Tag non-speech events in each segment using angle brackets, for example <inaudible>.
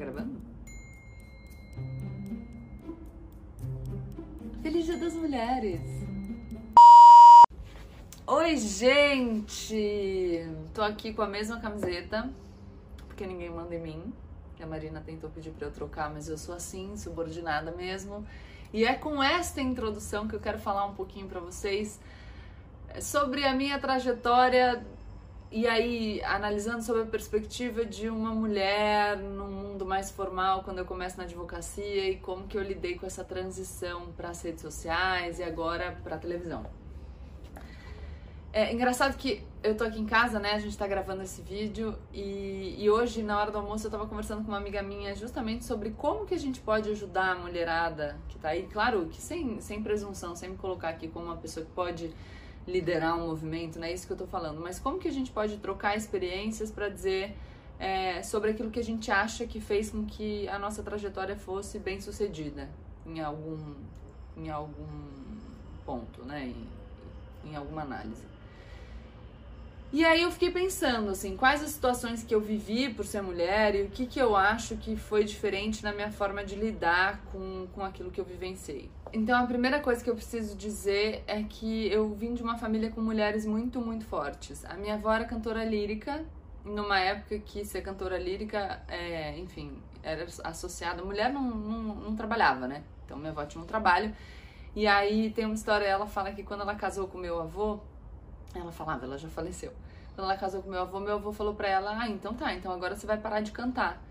gravando? Feliz Dia das Mulheres! Oi, gente! Tô aqui com a mesma camiseta, porque ninguém manda em mim. A Marina tentou pedir pra eu trocar, mas eu sou assim, subordinada mesmo. E é com esta introdução que eu quero falar um pouquinho para vocês sobre a minha trajetória e aí, analisando sobre a perspectiva de uma mulher no mundo mais formal, quando eu começo na advocacia e como que eu lidei com essa transição para as redes sociais e agora para a televisão. É engraçado que eu tô aqui em casa, né? A gente tá gravando esse vídeo e, e hoje, na hora do almoço, eu tava conversando com uma amiga minha justamente sobre como que a gente pode ajudar a mulherada que tá aí. Claro que sem, sem presunção, sem me colocar aqui como uma pessoa que pode liderar um movimento, não é isso que eu tô falando, mas como que a gente pode trocar experiências para dizer é, sobre aquilo que a gente acha que fez com que a nossa trajetória fosse bem sucedida em algum, em algum ponto, né? Em, em alguma análise. E aí eu fiquei pensando, assim, quais as situações que eu vivi por ser mulher e o que, que eu acho que foi diferente na minha forma de lidar com, com aquilo que eu vivenciei. Então a primeira coisa que eu preciso dizer é que eu vim de uma família com mulheres muito, muito fortes. A minha avó era cantora lírica, numa época que ser cantora lírica, é, enfim, era associada. Mulher não, não, não trabalhava, né? Então minha avó tinha um trabalho. E aí tem uma história, ela fala que quando ela casou com meu avô, ela falava, ela já faleceu. Quando ela casou com meu avô, meu avô falou pra ela: Ah, então tá, então agora você vai parar de cantar.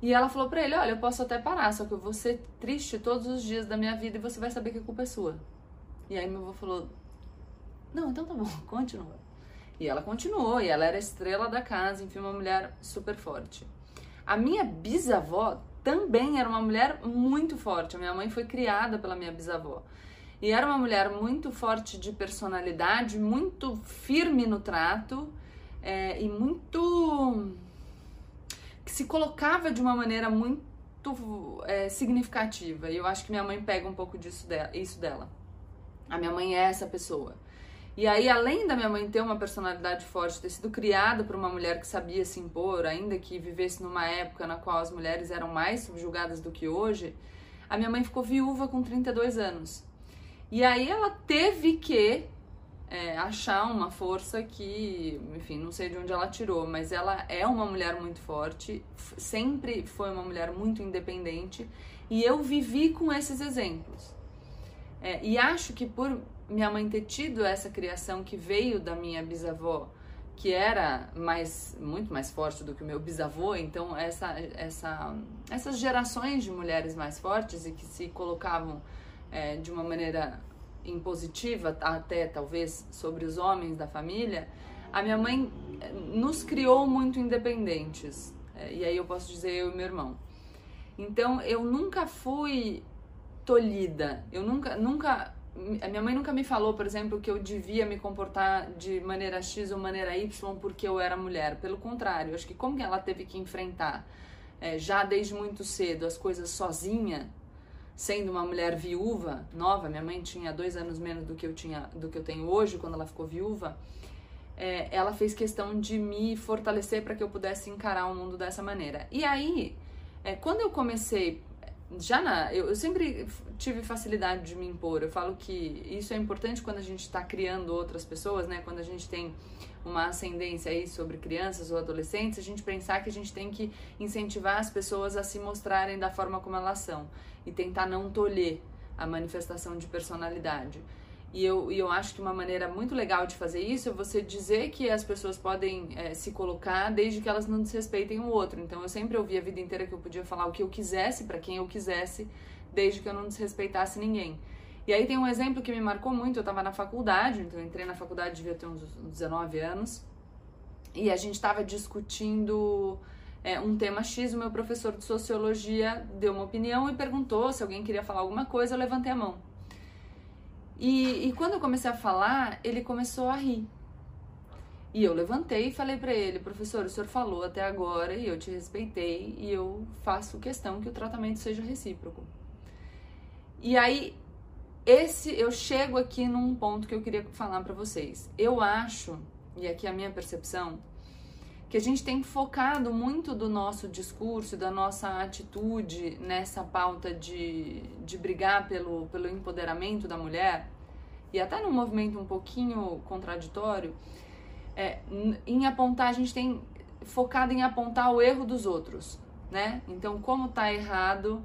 E ela falou pra ele: Olha, eu posso até parar, só que eu vou ser triste todos os dias da minha vida e você vai saber que a culpa é sua. E aí meu avô falou: Não, então tá bom, <laughs> continua. E ela continuou, e ela era estrela da casa, enfim, uma mulher super forte. A minha bisavó também era uma mulher muito forte. A minha mãe foi criada pela minha bisavó. E era uma mulher muito forte de personalidade, muito firme no trato é, e muito. que se colocava de uma maneira muito é, significativa. E eu acho que minha mãe pega um pouco disso dela, isso dela. A minha mãe é essa pessoa. E aí, além da minha mãe ter uma personalidade forte, ter sido criada por uma mulher que sabia se impor, ainda que vivesse numa época na qual as mulheres eram mais subjugadas do que hoje, a minha mãe ficou viúva com 32 anos. E aí ela teve que é, achar uma força que, enfim, não sei de onde ela tirou, mas ela é uma mulher muito forte, sempre foi uma mulher muito independente e eu vivi com esses exemplos. É, e acho que por minha mãe ter tido essa criação que veio da minha bisavó, que era mais muito mais forte do que o meu bisavô, então essa, essa, essas gerações de mulheres mais fortes e que se colocavam é, de uma maneira impositiva, até talvez, sobre os homens da família, a minha mãe eh, nos criou muito independentes. É, e aí eu posso dizer eu e meu irmão. Então eu nunca fui tolhida. Eu nunca, nunca, a minha mãe nunca me falou, por exemplo, que eu devia me comportar de maneira X ou maneira Y porque eu era mulher. Pelo contrário, acho que como que ela teve que enfrentar é, já desde muito cedo as coisas sozinha, sendo uma mulher viúva, nova, minha mãe tinha dois anos menos do que eu tinha, do que eu tenho hoje quando ela ficou viúva. É, ela fez questão de me fortalecer para que eu pudesse encarar o mundo dessa maneira. E aí, é, quando eu comecei já na, eu, eu, sempre tive facilidade de me impor. Eu falo que isso é importante quando a gente está criando outras pessoas, né? Quando a gente tem uma ascendência aí sobre crianças ou adolescentes, a gente pensar que a gente tem que incentivar as pessoas a se mostrarem da forma como elas são e tentar não tolher a manifestação de personalidade. E eu, e eu acho que uma maneira muito legal de fazer isso é você dizer que as pessoas podem é, se colocar desde que elas não desrespeitem o outro. Então eu sempre ouvi a vida inteira que eu podia falar o que eu quisesse para quem eu quisesse, desde que eu não desrespeitasse ninguém. E aí tem um exemplo que me marcou muito. Eu estava na faculdade, então eu entrei na faculdade, devia ter uns 19 anos, e a gente estava discutindo é, um tema X. O meu professor de sociologia deu uma opinião e perguntou se alguém queria falar alguma coisa. Eu levantei a mão. E, e quando eu comecei a falar, ele começou a rir. E eu levantei e falei para ele, professor, o senhor falou até agora e eu te respeitei e eu faço questão que o tratamento seja recíproco. E aí esse eu chego aqui num ponto que eu queria falar para vocês. Eu acho, e aqui é a minha percepção, que a gente tem focado muito do nosso discurso, da nossa atitude nessa pauta de, de brigar pelo, pelo empoderamento da mulher, e até num movimento um pouquinho contraditório, é, em apontar, a gente tem focado em apontar o erro dos outros, né? Então, como tá errado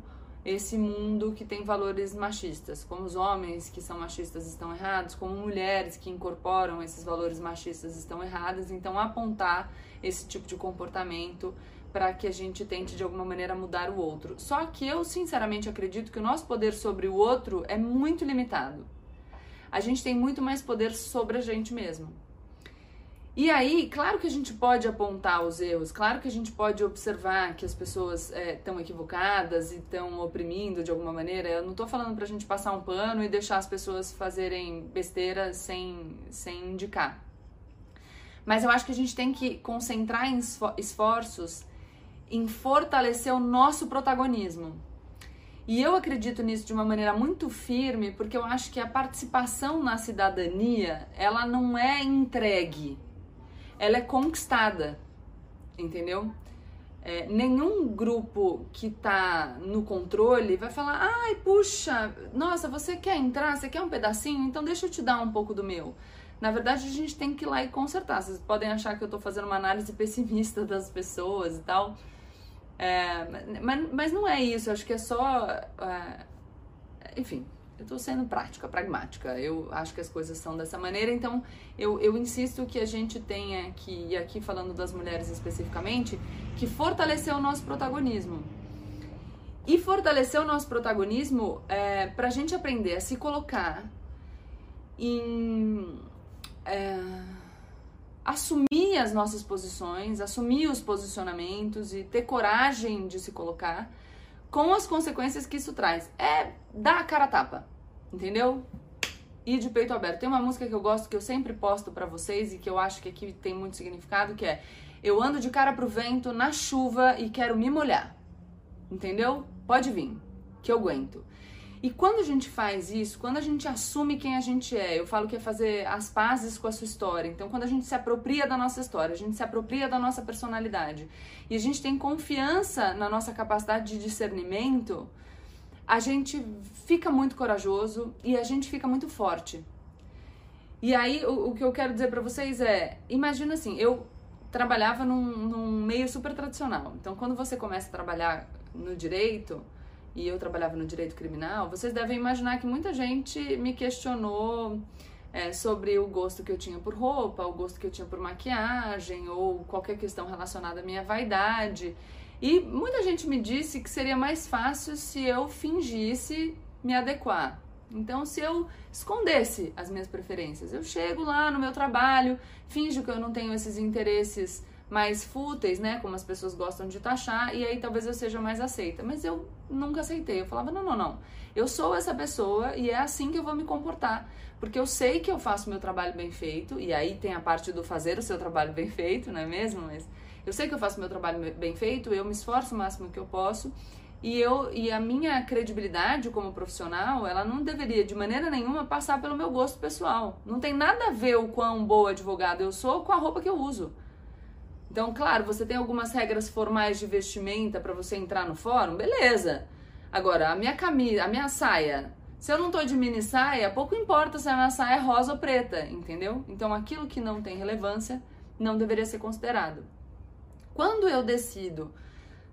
esse mundo que tem valores machistas, como os homens que são machistas estão errados, como mulheres que incorporam esses valores machistas estão erradas, então apontar esse tipo de comportamento para que a gente tente de alguma maneira mudar o outro. Só que eu sinceramente acredito que o nosso poder sobre o outro é muito limitado. A gente tem muito mais poder sobre a gente mesmo. E aí, claro que a gente pode apontar os erros, claro que a gente pode observar que as pessoas estão é, equivocadas e estão oprimindo de alguma maneira. Eu não estou falando para a gente passar um pano e deixar as pessoas fazerem besteira sem, sem indicar. Mas eu acho que a gente tem que concentrar em esforços em fortalecer o nosso protagonismo. E eu acredito nisso de uma maneira muito firme, porque eu acho que a participação na cidadania, ela não é entregue ela é conquistada, entendeu? É, nenhum grupo que tá no controle vai falar, ai, puxa, nossa, você quer entrar, você quer um pedacinho? Então deixa eu te dar um pouco do meu. Na verdade, a gente tem que ir lá e consertar. Vocês podem achar que eu tô fazendo uma análise pessimista <laughs> das pessoas e tal. É, mas, mas não é isso, eu acho que é só. É, enfim, eu estou sendo prática, pragmática. Eu acho que as coisas são dessa maneira, então eu, eu insisto que a gente tenha que, e aqui falando das mulheres especificamente, que fortalecer o nosso protagonismo. E fortalecer o nosso protagonismo é, para a gente aprender a se colocar em. É, assumir as nossas posições, assumir os posicionamentos e ter coragem de se colocar com as consequências que isso traz. É dar a cara a tapa, entendeu? E de peito aberto. Tem uma música que eu gosto que eu sempre posto para vocês e que eu acho que aqui tem muito significado, que é Eu ando de cara pro vento na chuva e quero me molhar. Entendeu? Pode vir, que eu aguento. E quando a gente faz isso, quando a gente assume quem a gente é, eu falo que é fazer as pazes com a sua história. Então, quando a gente se apropria da nossa história, a gente se apropria da nossa personalidade e a gente tem confiança na nossa capacidade de discernimento, a gente fica muito corajoso e a gente fica muito forte. E aí, o, o que eu quero dizer para vocês é: imagina assim, eu trabalhava num, num meio super tradicional. Então, quando você começa a trabalhar no direito e eu trabalhava no direito criminal, vocês devem imaginar que muita gente me questionou é, sobre o gosto que eu tinha por roupa, o gosto que eu tinha por maquiagem ou qualquer questão relacionada à minha vaidade. E muita gente me disse que seria mais fácil se eu fingisse me adequar. Então, se eu escondesse as minhas preferências, eu chego lá no meu trabalho, finjo que eu não tenho esses interesses mais fúteis, né? Como as pessoas gostam de taxar, e aí talvez eu seja mais aceita. Mas eu nunca aceitei. Eu falava, não, não, não. Eu sou essa pessoa e é assim que eu vou me comportar. Porque eu sei que eu faço meu trabalho bem feito, e aí tem a parte do fazer o seu trabalho bem feito, não é mesmo? Mas eu sei que eu faço meu trabalho bem feito, eu me esforço o máximo que eu posso. E, eu, e a minha credibilidade como profissional, ela não deveria de maneira nenhuma passar pelo meu gosto pessoal. Não tem nada a ver o quão boa advogada eu sou com a roupa que eu uso. Então, claro, você tem algumas regras formais de vestimenta para você entrar no fórum, beleza. Agora, a minha camisa, a minha saia, se eu não tô de mini saia, pouco importa se a minha saia é rosa ou preta, entendeu? Então, aquilo que não tem relevância não deveria ser considerado. Quando eu decido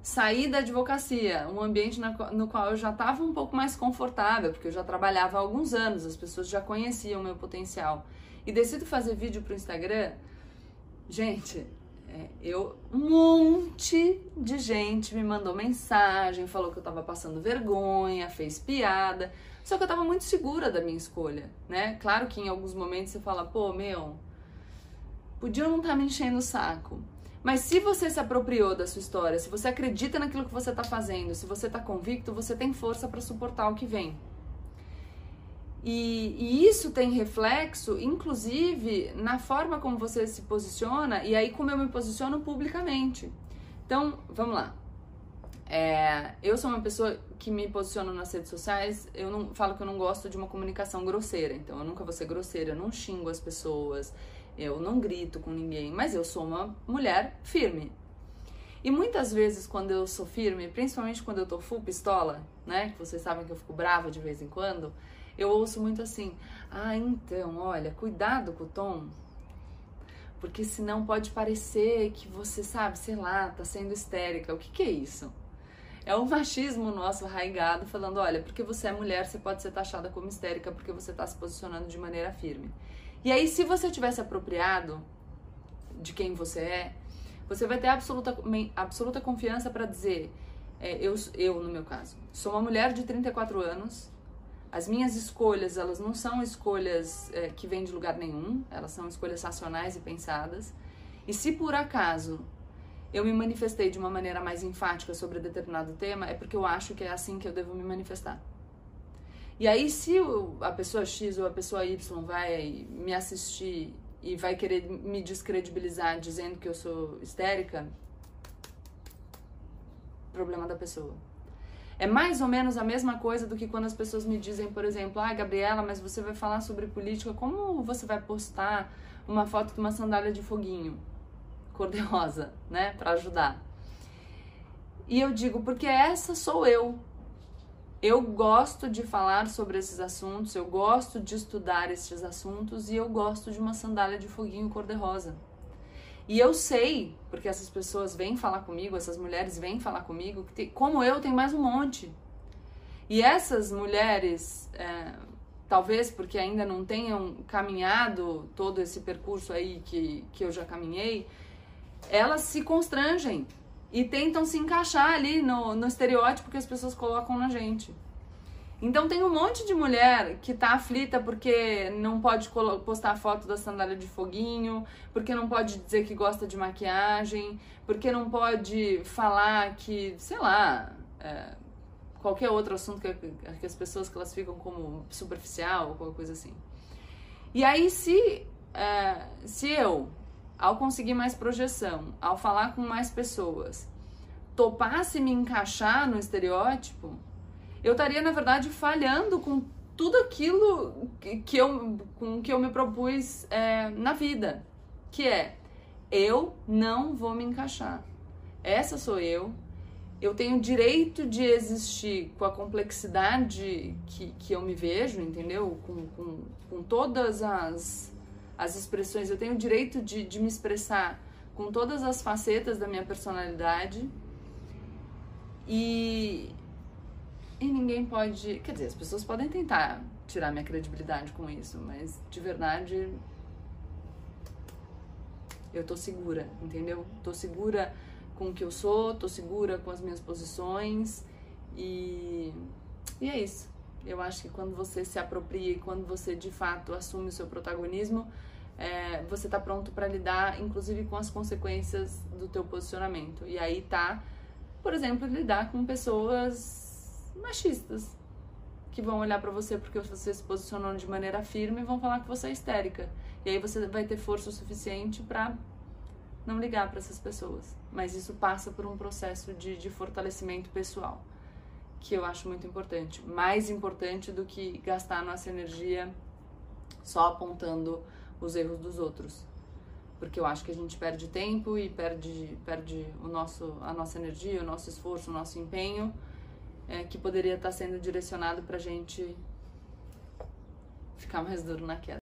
sair da advocacia, um ambiente no qual eu já estava um pouco mais confortável, porque eu já trabalhava há alguns anos, as pessoas já conheciam o meu potencial, e decido fazer vídeo para o Instagram, gente, é, eu, um monte de gente me mandou mensagem, falou que eu tava passando vergonha, fez piada. Só que eu tava muito segura da minha escolha, né? Claro que em alguns momentos você fala, pô, meu, podia não estar tá me enchendo o saco. Mas se você se apropriou da sua história, se você acredita naquilo que você tá fazendo, se você tá convicto, você tem força para suportar o que vem. E, e, isso tem reflexo, inclusive, na forma como você se posiciona e aí como eu me posiciono publicamente. Então, vamos lá. É, eu sou uma pessoa que me posiciono nas redes sociais, eu não falo que eu não gosto de uma comunicação grosseira, então eu nunca vou ser grosseira, eu não xingo as pessoas, Eu não grito com ninguém, mas eu sou uma mulher firme. E muitas vezes quando eu sou firme, principalmente quando eu tô full pistola, né, que vocês sabem que eu fico brava de vez em quando, eu ouço muito assim: "Ah, então, olha, cuidado com o tom, porque senão pode parecer que você sabe, sei lá, tá sendo histérica. O que, que é isso? É o machismo nosso arraigado falando: olha, porque você é mulher, você pode ser taxada como histérica porque você está se posicionando de maneira firme. E aí, se você tivesse apropriado de quem você é, você vai ter absoluta, absoluta confiança para dizer: é, eu, eu, no meu caso, sou uma mulher de 34 anos, as minhas escolhas, elas não são escolhas é, que vêm de lugar nenhum, elas são escolhas racionais e pensadas. E se por acaso eu me manifestei de uma maneira mais enfática sobre determinado tema, é porque eu acho que é assim que eu devo me manifestar. E aí, se a pessoa X ou a pessoa Y vai me assistir e vai querer me descredibilizar dizendo que eu sou histérica, problema da pessoa. É mais ou menos a mesma coisa do que quando as pessoas me dizem, por exemplo, ah, Gabriela, mas você vai falar sobre política, como você vai postar uma foto de uma sandália de foguinho cor-de-rosa, né, para ajudar? E eu digo, porque essa sou eu. Eu gosto de falar sobre esses assuntos, eu gosto de estudar esses assuntos e eu gosto de uma sandália de foguinho cor-de-rosa. E eu sei, porque essas pessoas vêm falar comigo, essas mulheres vêm falar comigo, que tem, como eu, tem mais um monte. E essas mulheres, é, talvez porque ainda não tenham caminhado todo esse percurso aí que, que eu já caminhei, elas se constrangem e tentam se encaixar ali no, no estereótipo que as pessoas colocam na gente. Então tem um monte de mulher que tá aflita porque não pode postar foto da sandália de foguinho, porque não pode dizer que gosta de maquiagem, porque não pode falar que, sei lá, é, qualquer outro assunto que, que, as pessoas classificam como superficial ou qualquer coisa assim. E aí se, é, se eu, ao conseguir mais projeção, ao falar com mais pessoas, topasse me encaixar no estereótipo, eu estaria, na verdade, falhando com tudo aquilo que eu, com que eu me propus é, na vida, que é eu não vou me encaixar. Essa sou eu. Eu tenho direito de existir com a complexidade que, que eu me vejo, entendeu? Com, com, com todas as, as expressões. Eu tenho direito de, de me expressar com todas as facetas da minha personalidade. E, e ninguém pode. Quer dizer, as pessoas podem tentar tirar minha credibilidade com isso, mas de verdade. Eu tô segura, entendeu? Tô segura com o que eu sou, tô segura com as minhas posições e. E é isso. Eu acho que quando você se apropria, quando você de fato assume o seu protagonismo, é, você tá pronto para lidar, inclusive com as consequências do teu posicionamento. E aí tá, por exemplo, lidar com pessoas machistas que vão olhar para você porque você se posicionou de maneira firme e vão falar que você é histérica. E aí você vai ter força o suficiente para não ligar para essas pessoas. Mas isso passa por um processo de, de fortalecimento pessoal, que eu acho muito importante. Mais importante do que gastar nossa energia só apontando os erros dos outros. Porque eu acho que a gente perde tempo e perde, perde o nosso, a nossa energia, o nosso esforço, o nosso empenho é, que poderia estar sendo direcionado para a gente ficar mais duro na queda.